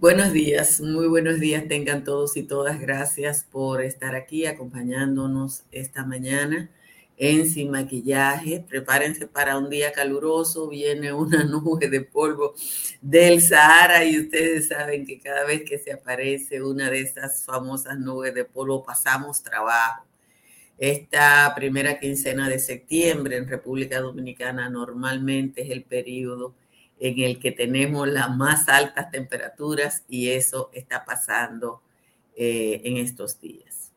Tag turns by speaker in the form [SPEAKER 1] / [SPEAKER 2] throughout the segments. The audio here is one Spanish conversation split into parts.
[SPEAKER 1] Buenos días, muy buenos días tengan todos y todas. Gracias por estar aquí acompañándonos esta mañana en Sin Maquillaje. Prepárense para un día caluroso. Viene una nube de polvo del Sahara y ustedes saben que cada vez que se aparece una de esas famosas nubes de polvo pasamos trabajo. Esta primera quincena de septiembre en República Dominicana normalmente es el periodo en el que tenemos las más altas temperaturas y eso está pasando eh, en estos días.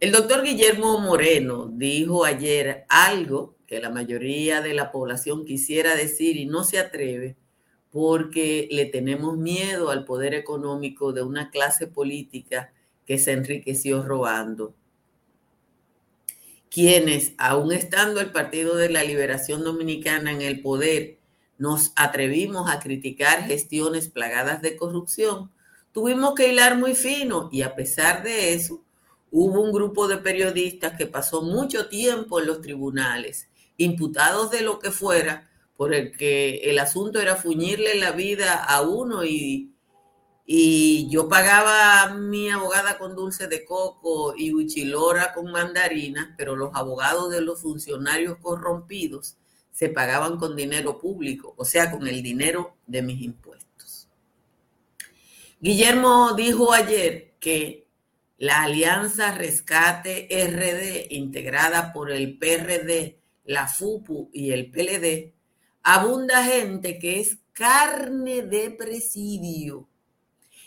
[SPEAKER 1] El doctor Guillermo Moreno dijo ayer algo que la mayoría de la población quisiera decir y no se atreve porque le tenemos miedo al poder económico de una clase política que se enriqueció robando. Quienes, aún estando el Partido de la Liberación Dominicana en el poder, nos atrevimos a criticar gestiones plagadas de corrupción, tuvimos que hilar muy fino y a pesar de eso, hubo un grupo de periodistas que pasó mucho tiempo en los tribunales, imputados de lo que fuera, por el que el asunto era fuñirle la vida a uno y, y yo pagaba a mi abogada con dulce de coco y huichilora con mandarina, pero los abogados de los funcionarios corrompidos se pagaban con dinero público, o sea, con el dinero de mis impuestos. Guillermo dijo ayer que la Alianza Rescate RD, integrada por el PRD, la FUPU y el PLD, abunda gente que es carne de presidio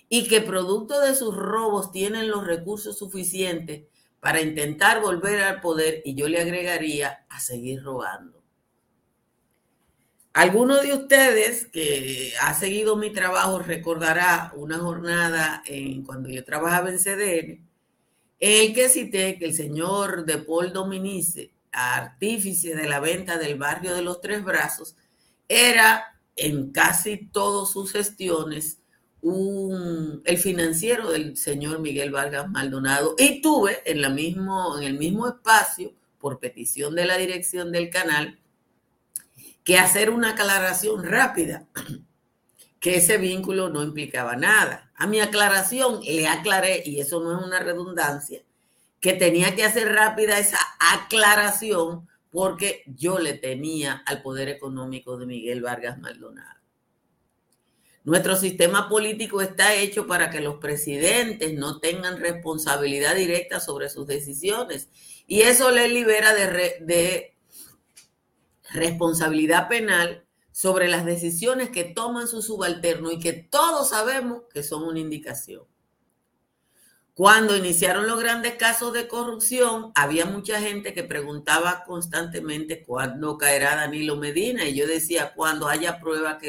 [SPEAKER 1] y que producto de sus robos tienen los recursos suficientes para intentar volver al poder y yo le agregaría a seguir robando. Alguno de ustedes que ha seguido mi trabajo recordará una jornada en cuando yo trabajaba en CDN, en que cité que el señor de Paul Dominice, artífice de la venta del barrio de los Tres Brazos, era en casi todas sus gestiones un, el financiero del señor Miguel Vargas Maldonado. Y tuve en, la mismo, en el mismo espacio, por petición de la dirección del canal, que hacer una aclaración rápida, que ese vínculo no implicaba nada. A mi aclaración le aclaré, y eso no es una redundancia, que tenía que hacer rápida esa aclaración porque yo le tenía al poder económico de Miguel Vargas Maldonado. Nuestro sistema político está hecho para que los presidentes no tengan responsabilidad directa sobre sus decisiones y eso les libera de, de responsabilidad penal sobre las decisiones que toman sus subalternos y que todos sabemos que son una indicación. Cuando iniciaron los grandes casos de corrupción, había mucha gente que preguntaba constantemente cuándo caerá Danilo Medina y yo decía cuando haya prueba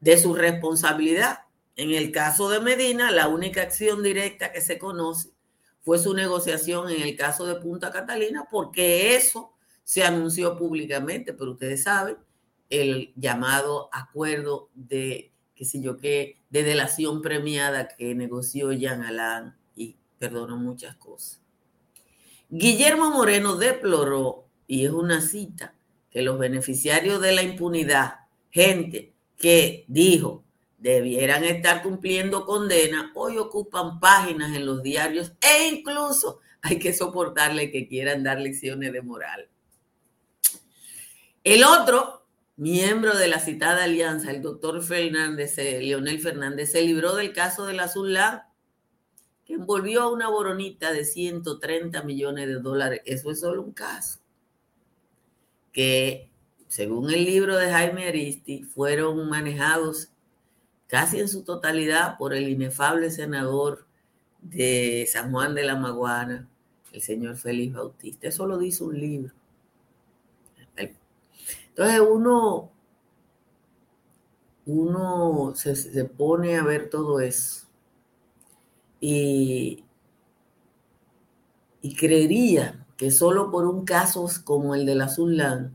[SPEAKER 1] de su responsabilidad. En el caso de Medina, la única acción directa que se conoce fue su negociación en el caso de Punta Catalina, porque eso se anunció públicamente, pero ustedes saben, el llamado acuerdo de, qué sé yo qué, de delación premiada que negoció Jean Alain y perdonó muchas cosas. Guillermo Moreno deploró, y es una cita, que los beneficiarios de la impunidad, gente que dijo debieran estar cumpliendo condena, hoy ocupan páginas en los diarios e incluso hay que soportarle que quieran dar lecciones de moral. El otro miembro de la citada alianza, el doctor Fernández, eh, Leonel Fernández, se libró del caso de la Azulá, que envolvió a una boronita de 130 millones de dólares. Eso es solo un caso. Que, según el libro de Jaime Aristi, fueron manejados casi en su totalidad por el inefable senador de San Juan de la Maguana, el señor Félix Bautista. Eso lo dice un libro. Entonces uno, uno se, pone a ver todo eso y, y creería que solo por un caso como el de la Zulán,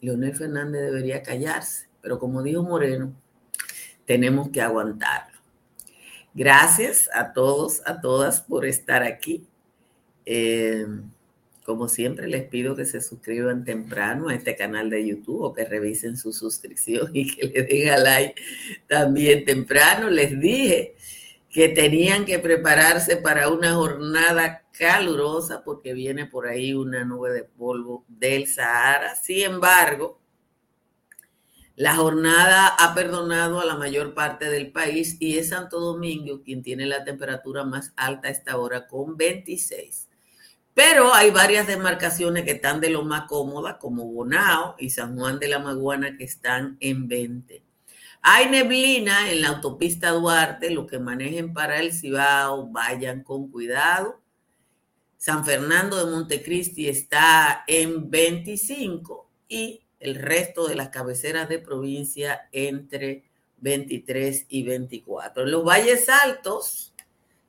[SPEAKER 1] Leonel Fernández debería callarse, pero como dijo Moreno, tenemos que aguantarlo. Gracias a todos, a todas por estar aquí. Eh, como siempre, les pido que se suscriban temprano a este canal de YouTube o que revisen su suscripción y que le den like también temprano. Les dije que tenían que prepararse para una jornada calurosa porque viene por ahí una nube de polvo del Sahara. Sin embargo, la jornada ha perdonado a la mayor parte del país y es Santo Domingo quien tiene la temperatura más alta a esta hora con 26. Pero hay varias demarcaciones que están de lo más cómodas, como Bonao y San Juan de la Maguana, que están en 20. Hay neblina en la autopista Duarte, los que manejen para el Cibao, vayan con cuidado. San Fernando de Montecristi está en 25 y el resto de las cabeceras de provincia entre 23 y 24. En los valles altos,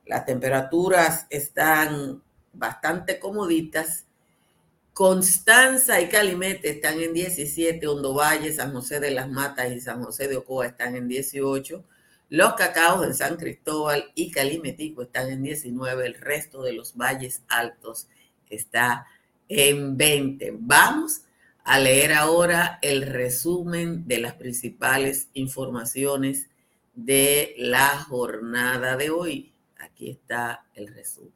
[SPEAKER 1] las temperaturas están bastante comoditas Constanza y Calimete están en 17, Hondo Valle, San José de las Matas y San José de Ocoa están en 18, los cacaos de San Cristóbal y Calimetico están en 19, el resto de los valles altos está en 20. Vamos a leer ahora el resumen de las principales informaciones de la jornada de hoy. Aquí está el resumen.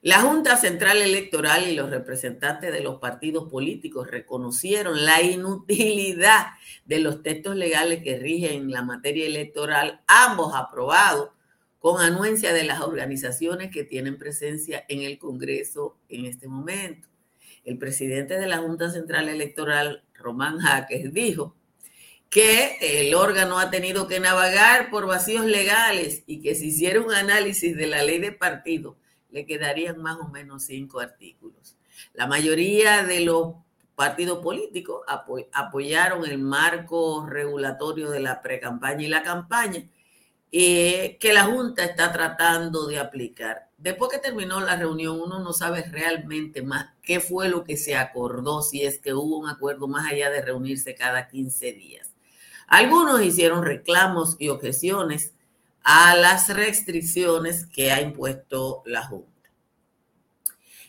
[SPEAKER 1] La Junta Central Electoral y los representantes de los partidos políticos reconocieron la inutilidad de los textos legales que rigen la materia electoral, ambos aprobados con anuencia de las organizaciones que tienen presencia en el Congreso en este momento. El presidente de la Junta Central Electoral, Román Jaques, dijo que el órgano ha tenido que navegar por vacíos legales y que se hiciera un análisis de la ley de partidos le quedarían más o menos cinco artículos. La mayoría de los partidos políticos apoyaron el marco regulatorio de la precampaña y la campaña eh, que la Junta está tratando de aplicar. Después que terminó la reunión, uno no sabe realmente más qué fue lo que se acordó, si es que hubo un acuerdo más allá de reunirse cada 15 días. Algunos hicieron reclamos y objeciones a las restricciones que ha impuesto la Junta.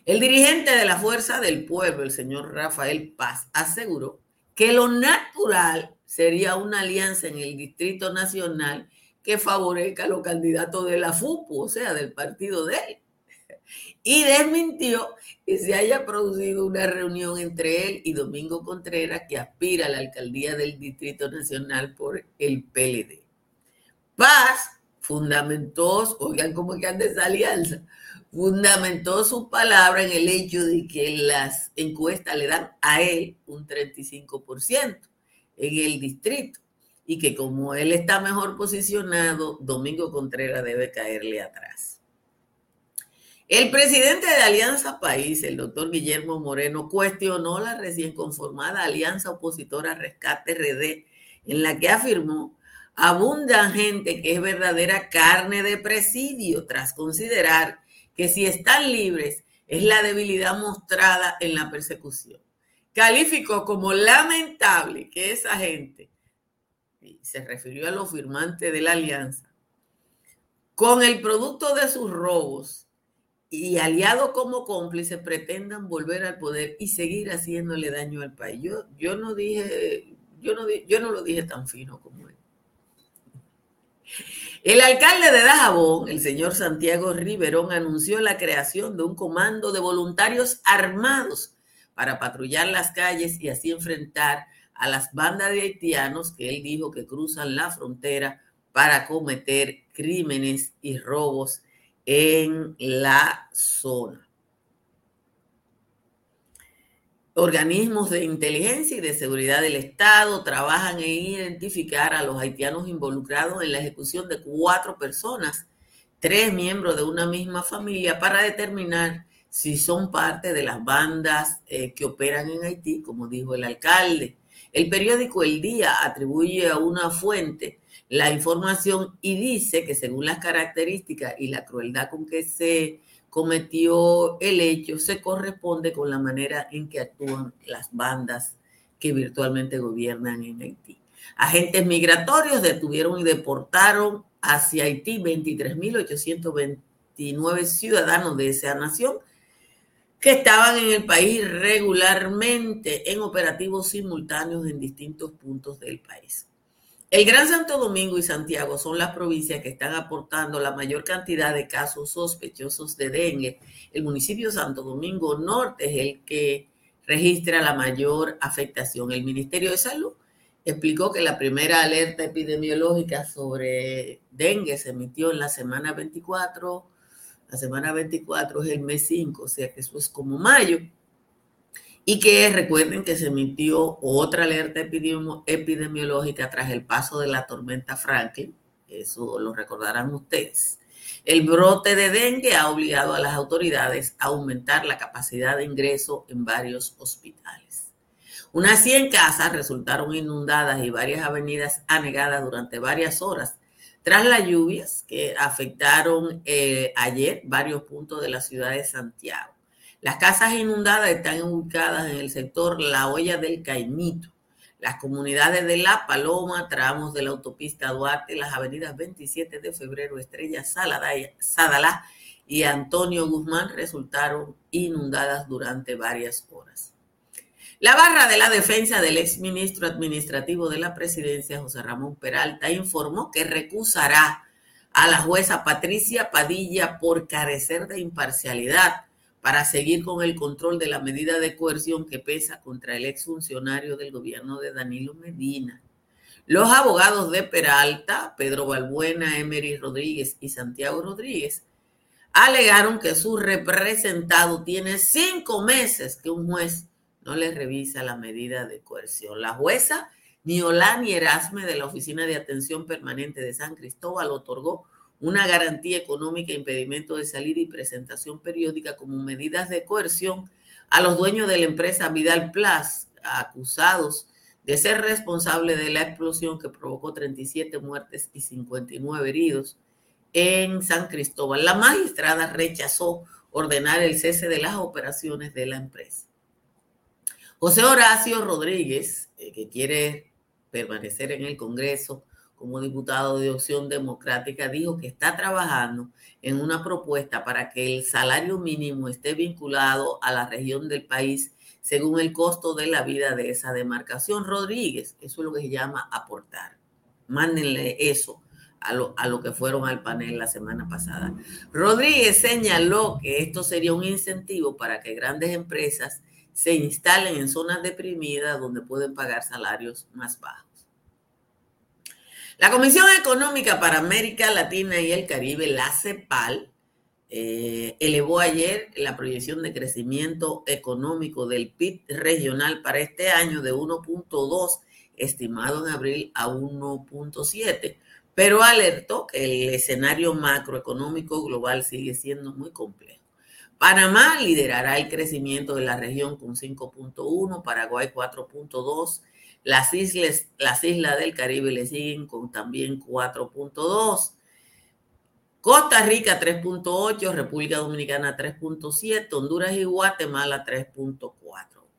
[SPEAKER 1] El dirigente de la Fuerza del Pueblo, el señor Rafael Paz, aseguró que lo natural sería una alianza en el Distrito Nacional que favorezca a los candidatos de la FUPU, o sea, del partido de él. Y desmintió que se haya producido una reunión entre él y Domingo Contreras, que aspira a la alcaldía del Distrito Nacional por el PLD. Paz fundamentó, oigan cómo que anda esa alianza, fundamentó su palabra en el hecho de que las encuestas le dan a él un 35% en el distrito y que como él está mejor posicionado, Domingo Contreras debe caerle atrás. El presidente de Alianza País, el doctor Guillermo Moreno, cuestionó la recién conformada Alianza Opositora Rescate RD, en la que afirmó abunda gente que es verdadera carne de presidio tras considerar que si están libres es la debilidad mostrada en la persecución. Calificó como lamentable que esa gente, y se refirió a los firmantes de la alianza, con el producto de sus robos y aliados como cómplices pretendan volver al poder y seguir haciéndole daño al país. Yo, yo no dije, yo no, yo no lo dije tan fino como él. El alcalde de Dajabón, el señor Santiago Riverón, anunció la creación de un comando de voluntarios armados para patrullar las calles y así enfrentar a las bandas de haitianos que él dijo que cruzan la frontera para cometer crímenes y robos en la zona. Organismos de inteligencia y de seguridad del Estado trabajan en identificar a los haitianos involucrados en la ejecución de cuatro personas, tres miembros de una misma familia, para determinar si son parte de las bandas eh, que operan en Haití, como dijo el alcalde. El periódico El Día atribuye a una fuente la información y dice que según las características y la crueldad con que se cometió el hecho se corresponde con la manera en que actúan las bandas que virtualmente gobiernan en Haití. Agentes migratorios detuvieron y deportaron hacia Haití 23.828 29 ciudadanos de esa nación que estaban en el país regularmente en operativos simultáneos en distintos puntos del país. El Gran Santo Domingo y Santiago son las provincias que están aportando la mayor cantidad de casos sospechosos de dengue. El municipio Santo Domingo Norte es el que registra la mayor afectación. El Ministerio de Salud explicó que la primera alerta epidemiológica sobre dengue se emitió en la semana 24 la semana 24 es el mes 5, o sea que eso es como mayo. Y que recuerden que se emitió otra alerta epidemiológica tras el paso de la tormenta Franklin. Eso lo recordarán ustedes. El brote de dengue ha obligado a las autoridades a aumentar la capacidad de ingreso en varios hospitales. Unas 100 casas resultaron inundadas y varias avenidas anegadas durante varias horas tras las lluvias que afectaron eh, ayer varios puntos de la ciudad de Santiago. Las casas inundadas están ubicadas en el sector La Olla del Caimito, las comunidades de La Paloma, tramos de la autopista Duarte, las avenidas 27 de febrero, Estrella Sadalá y Antonio Guzmán resultaron inundadas durante varias horas. La barra de la defensa del exministro administrativo de la presidencia, José Ramón Peralta, informó que recusará a la jueza Patricia Padilla por carecer de imparcialidad para seguir con el control de la medida de coerción que pesa contra el exfuncionario del gobierno de Danilo Medina. Los abogados de Peralta, Pedro Balbuena, Emery Rodríguez y Santiago Rodríguez, alegaron que su representado tiene cinco meses que un juez no le revisa la medida de coerción. La jueza Niolani Erasme de la Oficina de Atención Permanente de San Cristóbal otorgó una garantía económica, impedimento de salida y presentación periódica como medidas de coerción a los dueños de la empresa Vidal Plus, acusados de ser responsables de la explosión que provocó 37 muertes y 59 heridos en San Cristóbal. La magistrada rechazó ordenar el cese de las operaciones de la empresa. José Horacio Rodríguez, eh, que quiere permanecer en el Congreso como diputado de Opción Democrática, dijo que está trabajando en una propuesta para que el salario mínimo esté vinculado a la región del país según el costo de la vida de esa demarcación. Rodríguez, eso es lo que se llama aportar. Mándenle eso a lo, a lo que fueron al panel la semana pasada. Rodríguez señaló que esto sería un incentivo para que grandes empresas se instalen en zonas deprimidas donde pueden pagar salarios más bajos. La Comisión Económica para América Latina y el Caribe, la CEPAL, eh, elevó ayer la proyección de crecimiento económico del PIB regional para este año de 1.2, estimado en abril a 1.7, pero alertó que el escenario macroeconómico global sigue siendo muy complejo. Panamá liderará el crecimiento de la región con 5.1, Paraguay 4.2, las islas, las islas del Caribe le siguen con también 4.2, Costa Rica 3.8, República Dominicana 3.7, Honduras y Guatemala 3.4.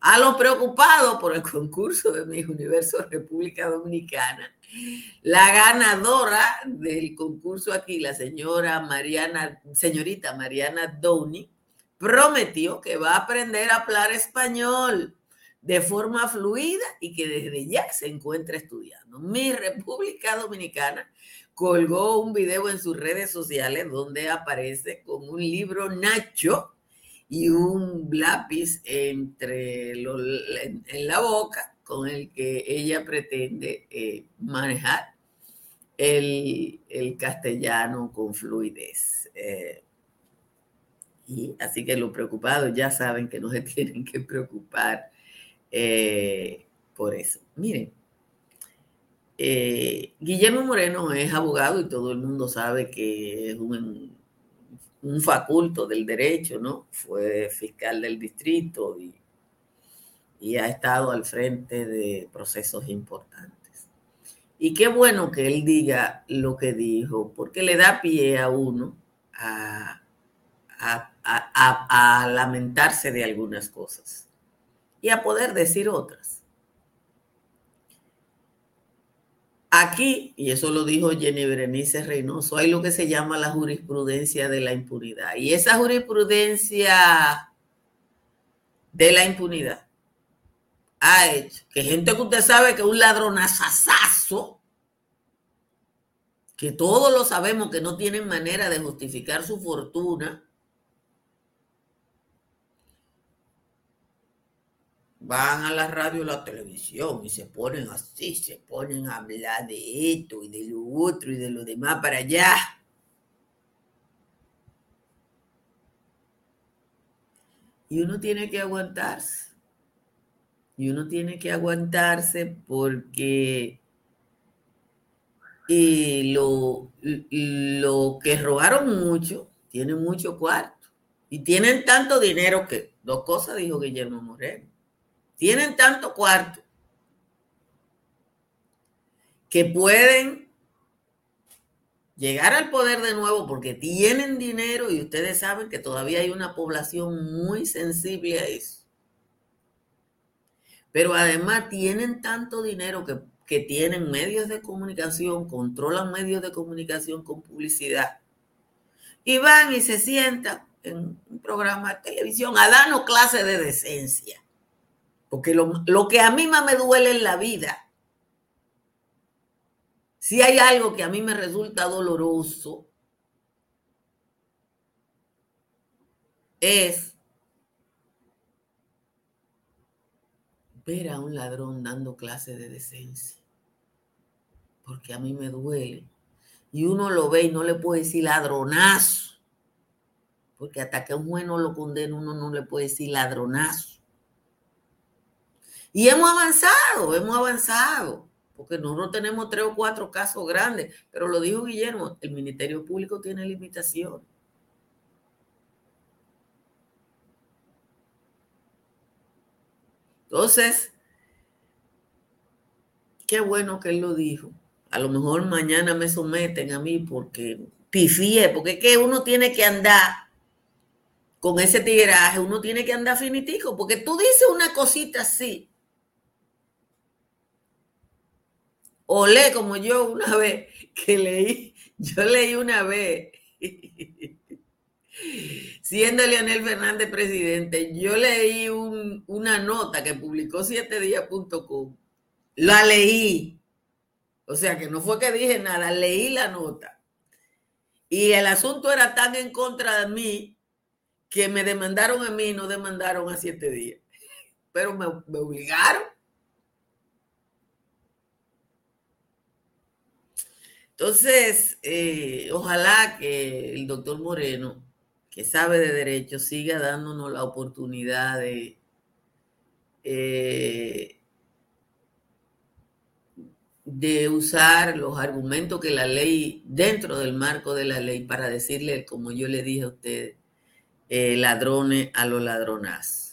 [SPEAKER 1] A los preocupados por el concurso de Miss Universo República Dominicana, la ganadora del concurso aquí, la señora Mariana, señorita Mariana Downey, prometió que va a aprender a hablar español de forma fluida y que desde ya se encuentra estudiando. Mi República Dominicana colgó un video en sus redes sociales donde aparece con un libro Nacho y un lápiz entre en, la boca con el que ella pretende eh, manejar el, castellano con fluidez. Eh, y así que los preocupados ya saben que no se tienen que preocupar eh, por eso. Miren, eh, Guillermo Moreno es abogado y todo el mundo sabe que es un, un faculto del derecho, ¿no? Fue fiscal del distrito y, y ha estado al frente de procesos importantes. Y qué bueno que él diga lo que dijo, porque le da pie a uno a, a, lamentarse de algunas cosas y a poder decir otras. Aquí, y eso lo dijo Jenny Berenice Reynoso, hay lo que se llama la jurisprudencia de la impunidad. Y esa jurisprudencia de la impunidad ha hecho que gente que usted sabe que es un ladronazazazo, que todos lo sabemos que no tienen manera de justificar su fortuna, van a la radio y la televisión y se ponen así, se ponen a hablar de esto y de lo otro y de lo demás para allá. Y uno tiene que aguantarse. Y uno tiene que aguantarse porque y lo, lo que robaron mucho, tienen mucho cuarto. Y tienen tanto dinero que, dos cosas dijo Guillermo Moreno tienen tanto cuarto que pueden llegar al poder de nuevo porque tienen dinero y ustedes saben que todavía hay una población muy sensible a eso. Pero además tienen tanto dinero que, que tienen medios de comunicación, controlan medios de comunicación con publicidad. Y van y se sientan en un programa de televisión a darnos clase de decencia. Porque lo, que a mí más me duele en la vida, si hay algo que a mí me resulta doloroso, es ver a un ladrón dando clase de decencia. Porque a mí me duele. Y uno lo ve y no le puede decir ladronazo. Porque hasta que un juez no lo condena, uno no le puede decir ladronazo. Y hemos avanzado, hemos avanzado, porque nosotros tenemos tres o cuatro casos grandes, pero lo dijo Guillermo, el Ministerio Público tiene limitaciones. Entonces, qué bueno que él lo dijo. A lo mejor mañana me someten a mí porque pifié, porque es que uno tiene que andar con ese tiraje, uno tiene que andar finitico, porque tú dices una cosita así o lee como yo una vez que leí, yo leí una vez, siendo Leonel Fernández presidente, yo leí una nota que publicó siete días.com, la leí, o sea que no fue que dije nada, leí la nota. Y el asunto era tan en contra de mí que me demandaron a mí y no demandaron a siete días. Pero me obligaron. Entonces, eh, ojalá que el doctor Moreno, que sabe de derecho, siga dándonos la oportunidad de, eh, de usar los argumentos que la ley, dentro del marco de la ley, para decirle, como yo le dije a ustedes, eh, ladrones a los ladronazos.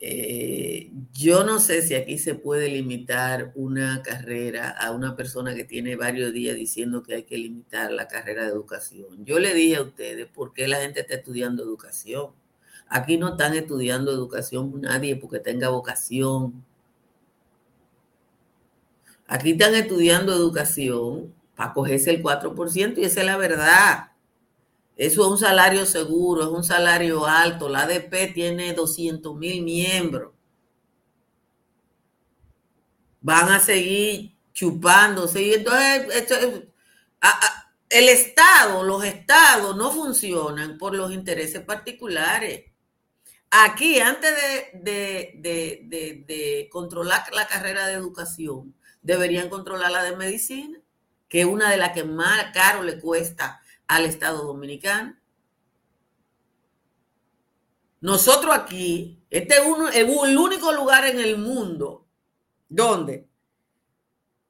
[SPEAKER 1] Eh, yo no sé si aquí se puede limitar una carrera a una persona que tiene varios días diciendo que hay que limitar la carrera de educación. Yo le dije a ustedes por qué la gente está estudiando educación. Aquí no están estudiando educación nadie porque tenga vocación. Aquí están estudiando educación para cogerse el 4% y esa es la verdad. Eso es un salario seguro, es un salario alto. La ADP tiene 200 mil miembros. Van a seguir chupándose. Y entonces, el Estado, los estados no funcionan por los intereses particulares. Aquí, antes de, de, controlar la carrera de educación, deberían controlar la de medicina, que es una de las que más caro le cuesta al Estado Dominicano. Nosotros aquí, este es, el único lugar en el mundo donde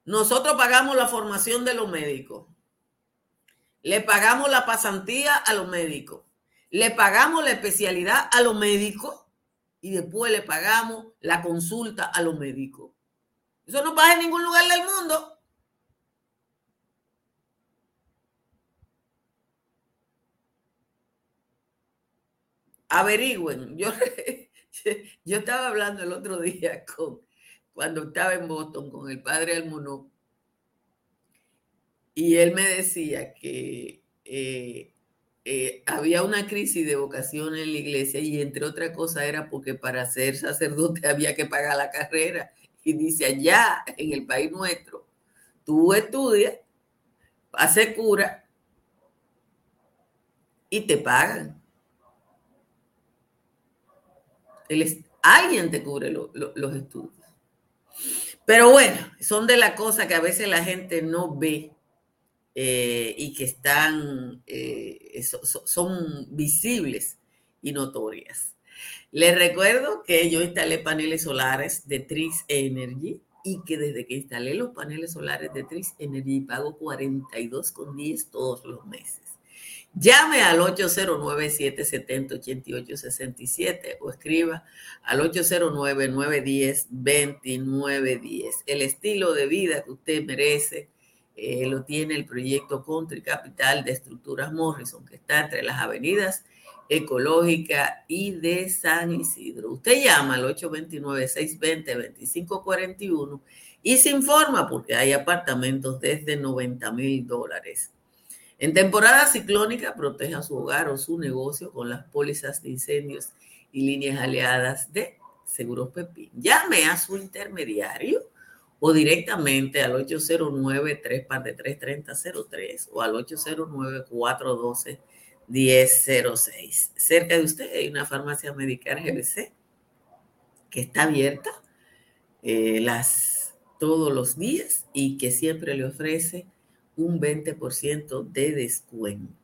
[SPEAKER 1] nosotros pagamos la formación de los médicos, le pagamos la pasantía a los médicos, le pagamos la especialidad a los médicos y después le pagamos la consulta a los médicos. Eso no pasa en ningún lugar del mundo. Averigüen. Yo, yo estaba hablando el otro día con, cuando estaba en Boston con el padre Almonó y él me decía que eh, eh, había una crisis de vocación en la iglesia y entre otras cosas era porque para ser sacerdote había que pagar la carrera. Y dice, allá en el país nuestro, tú estudias, haces cura y te pagan. Alguien te cubre los estudios. Pero bueno, son de las cosas que a veces la gente no ve eh, y que están, eh, son visibles y notorias. Les recuerdo que yo instalé paneles solares de Trix Energy y que desde que instalé los paneles solares de Trix Energy pago 42,10 todos los meses. Llame al 809-770-8867 o escriba al 809-910-2910. El estilo de vida que usted merece eh, lo tiene el proyecto Country Capital de Estructuras Morrison, que está entre las avenidas Ecológica y de San Isidro. Usted llama al 829-620-2541 y se informa porque hay apartamentos desde 90 mil dólares. En temporada ciclónica, proteja su hogar o su negocio con las pólizas de incendios y líneas aliadas de Seguros Pepín. Llame a su intermediario o directamente al 809-343-3003 o al 809-412-1006. Cerca de usted hay una farmacia medical GBC que está abierta eh, las, todos los días y que siempre le ofrece un 20% de descuento.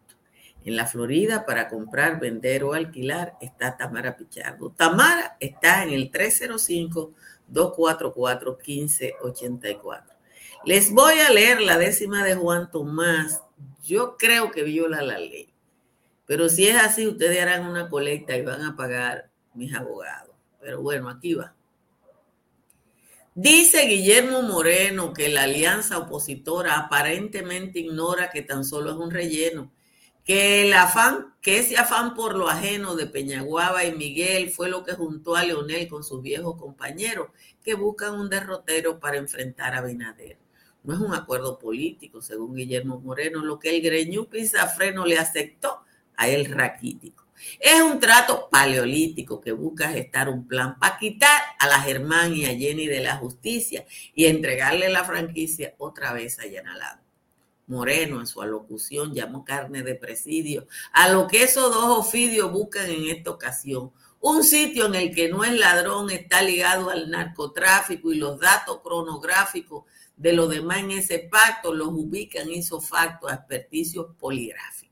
[SPEAKER 1] En la Florida, para comprar, vender o alquilar, está Tamara Pichardo. Tamara está en el 305 244-1584. Les voy a leer la décima de Juan Tomás. Yo creo que viola la ley. Pero si es así, ustedes harán una colecta y van a pagar mis abogados. Pero bueno, aquí va. Dice Guillermo Moreno que la alianza opositora aparentemente ignora que tan solo es un relleno que el afán, que ese afán por lo ajeno de Peñaguaba y Miguel fue lo que juntó a Leonel con sus viejos compañeros que buscan un derrotero para enfrentar a Binader. No es un acuerdo político, según Guillermo Moreno, lo que el Greñú Pizafreno le aceptó a el raquítico. Es un trato paleolítico que busca gestar un plan para quitar a la Germán y a Jenny de la justicia y entregarle la franquicia otra vez a Yanalado. Moreno en su alocución llamó carne de presidio a lo que esos dos ofidios buscan en esta ocasión. Un sitio en el que no es ladrón está ligado al narcotráfico y los datos cronográficos de los demás en ese pacto los ubican facto a experticios poligráficos.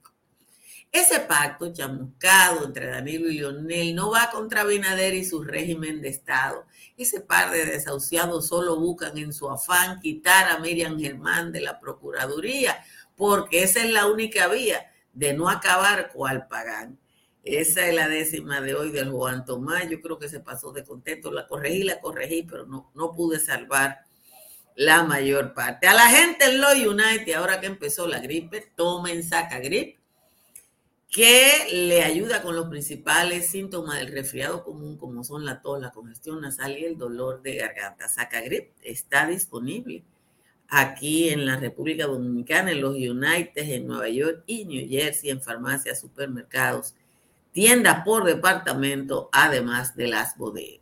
[SPEAKER 1] Ese pacto chamuscado entre Danilo y Lionel no va contra Binader y su régimen de Estado, ese par de desahuciados solo buscan en su afán quitar a Miriam Germán de la Procuraduría, porque esa es la única vía de no acabar cual pagan. Esa es la décima de hoy del Juan Tomás. Yo creo que se pasó de contento. La corregí, la corregí, pero no, no pude salvar la mayor parte. A la gente en Lo United, ahora que empezó la gripe, tomen saca grip que le ayuda con los principales síntomas del resfriado común, como son la tos, la congestión nasal y el dolor de garganta. Sacagrip está disponible aquí en la República Dominicana, en los United, en Nueva York y New Jersey, en farmacias, supermercados, tiendas por departamento, además de las bodegas.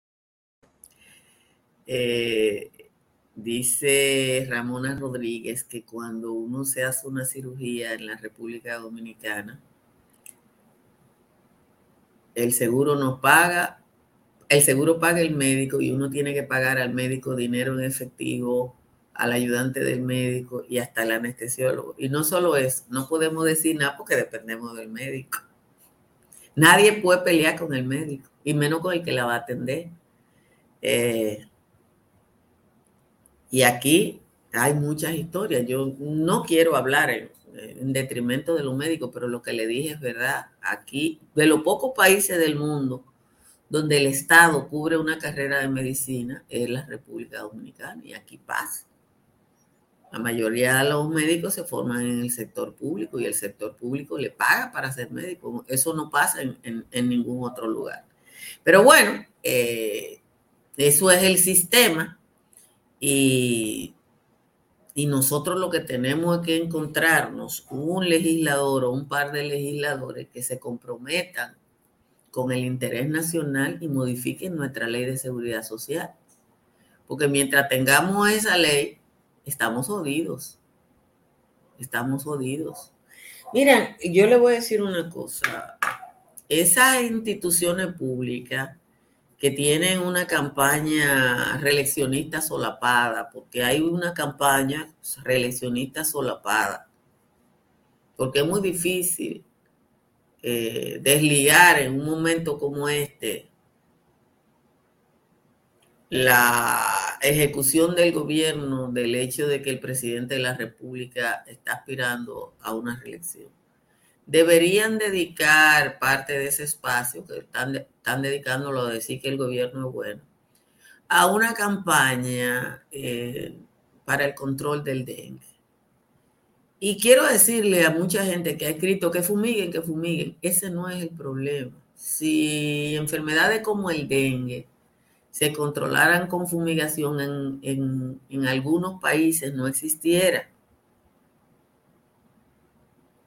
[SPEAKER 1] Eh, dice Ramona Rodríguez que cuando uno se hace una cirugía en la República Dominicana, el seguro no paga, el seguro paga el médico y uno tiene que pagar al médico dinero en efectivo, al ayudante del médico y hasta el anestesiólogo. Y no solo eso, no podemos decir nada porque dependemos del médico. Nadie puede pelear con el médico, y menos con el que la va a atender. Eh, y aquí hay muchas historias. Yo no quiero hablar en, en, detrimento de los médicos, pero lo que le dije es verdad. Aquí, de los pocos países del mundo donde el Estado cubre una carrera de medicina, es la República Dominicana, y aquí pasa. La mayoría de los médicos se forman en el sector público y el sector público le paga para ser médico. Eso no pasa en, en, ningún otro lugar. Pero bueno, eh, eso es el sistema y, y nosotros lo que tenemos es que encontrarnos un legislador o un par de legisladores que se comprometan con el interés nacional y modifiquen nuestra ley de seguridad social. Porque mientras tengamos esa ley, estamos jodidos. Estamos jodidos. Miren, yo le voy a decir una cosa. Esas instituciones públicas que tienen una campaña reeleccionista solapada, porque hay una campaña reeleccionista solapada, porque es muy difícil eh, desligar en un momento como este la ejecución del gobierno del hecho de que el presidente de la República está aspirando a una reelección. Deberían dedicar parte de ese espacio que están, están dedicándolo a decir que el gobierno es bueno, a una campaña eh, para el control del dengue. Y quiero decirle a mucha gente que ha escrito que fumiguen, que fumiguen. Ese no es el problema. Si enfermedades como el dengue se controlaran con fumigación en, algunos países, no existiera.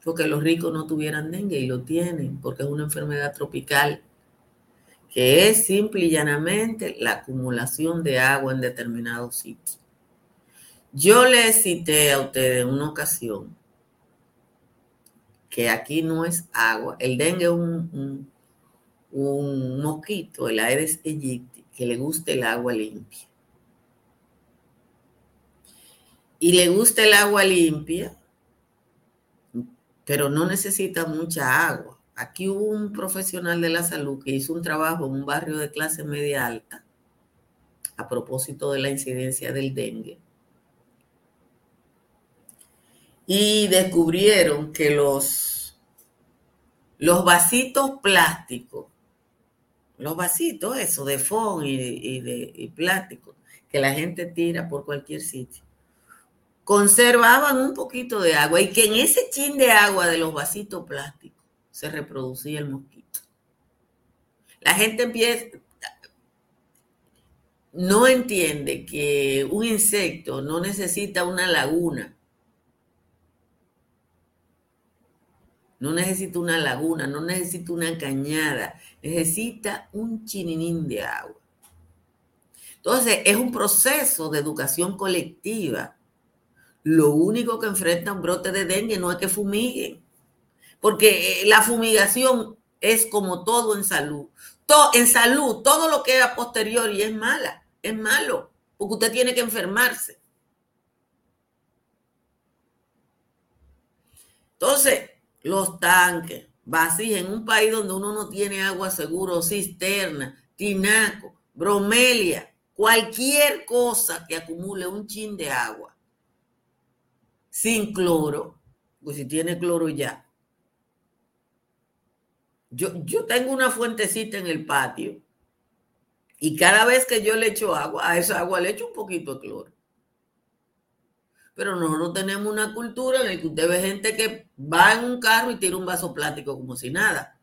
[SPEAKER 1] Porque los ricos no tuvieran dengue y lo tienen, porque es una enfermedad tropical que es simple y llanamente la acumulación de agua en determinados sitios. Yo le cité a ustedes en una ocasión que aquí no es agua. El dengue es un, un, mosquito, el Aedes aegypti, que le gusta el agua limpia. Y le gusta el agua limpia, pero no necesita mucha agua. Aquí hubo un profesional de la salud que hizo un trabajo en un barrio de clase media alta a propósito de la incidencia del dengue y descubrieron que los, los vasitos plásticos, los vasitos, eso, de foam y, de plástico, que la gente tira por cualquier sitio, conservaban un poquito de agua y que en ese chin de agua de los vasitos plásticos se reproducía el mosquito. La gente empieza, no entiende que un insecto no necesita una laguna no necesita una laguna, no necesita una cañada, necesita un chininín de agua. Entonces, es un proceso de educación colectiva. Lo único que enfrenta un brote de dengue no es que fumiguen, porque eh, la fumigación es como todo en salud. Todo, en salud, todo lo que es a posteriori es mala, es malo, porque usted tiene que enfermarse. Entonces, los tanques vacíos en un país donde uno no tiene agua seguro, cisterna, tinaco, bromelia, cualquier cosa que acumule un chin de agua sin cloro, pues si tiene cloro ya. Yo, yo tengo una fuentecita en el patio y cada vez que yo le echo agua, a esa agua le echo un poquito de cloro pero nosotros tenemos una cultura en la que usted ve gente que va en un carro y tira un vaso plástico como si nada.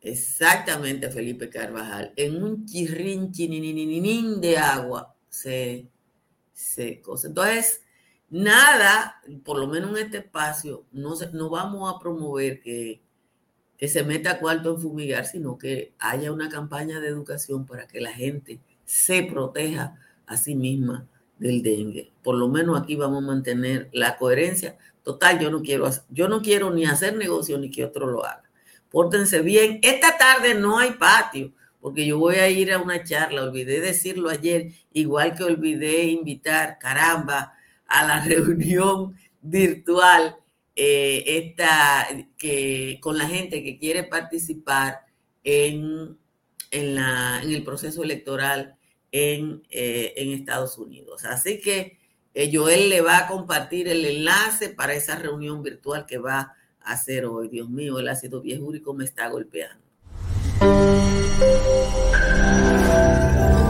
[SPEAKER 1] Exactamente, Felipe Carvajal. En un chirrin chinininín de agua se, se cosa. Entonces, nada, por lo menos en este espacio, no, no vamos a promover que, que se meta cuarto en fumigar, sino que haya una campaña de educación para que la gente se proteja a sí misma del dengue. Por lo menos aquí vamos a mantener la coherencia. Total, yo no quiero, yo no quiero ni hacer negocio ni que otro lo haga. Pórtense bien. Esta tarde no hay patio, porque yo voy a ir a una charla. Olvidé decirlo ayer, igual que olvidé invitar, caramba, a la reunión virtual eh, esta, que, con la gente que quiere participar en, en, la, en el proceso electoral en, en Estados Unidos. Así que Joel le va a compartir el enlace para esa reunión virtual que va a hacer hoy. Dios mío, el ácido viejúrico me está golpeando.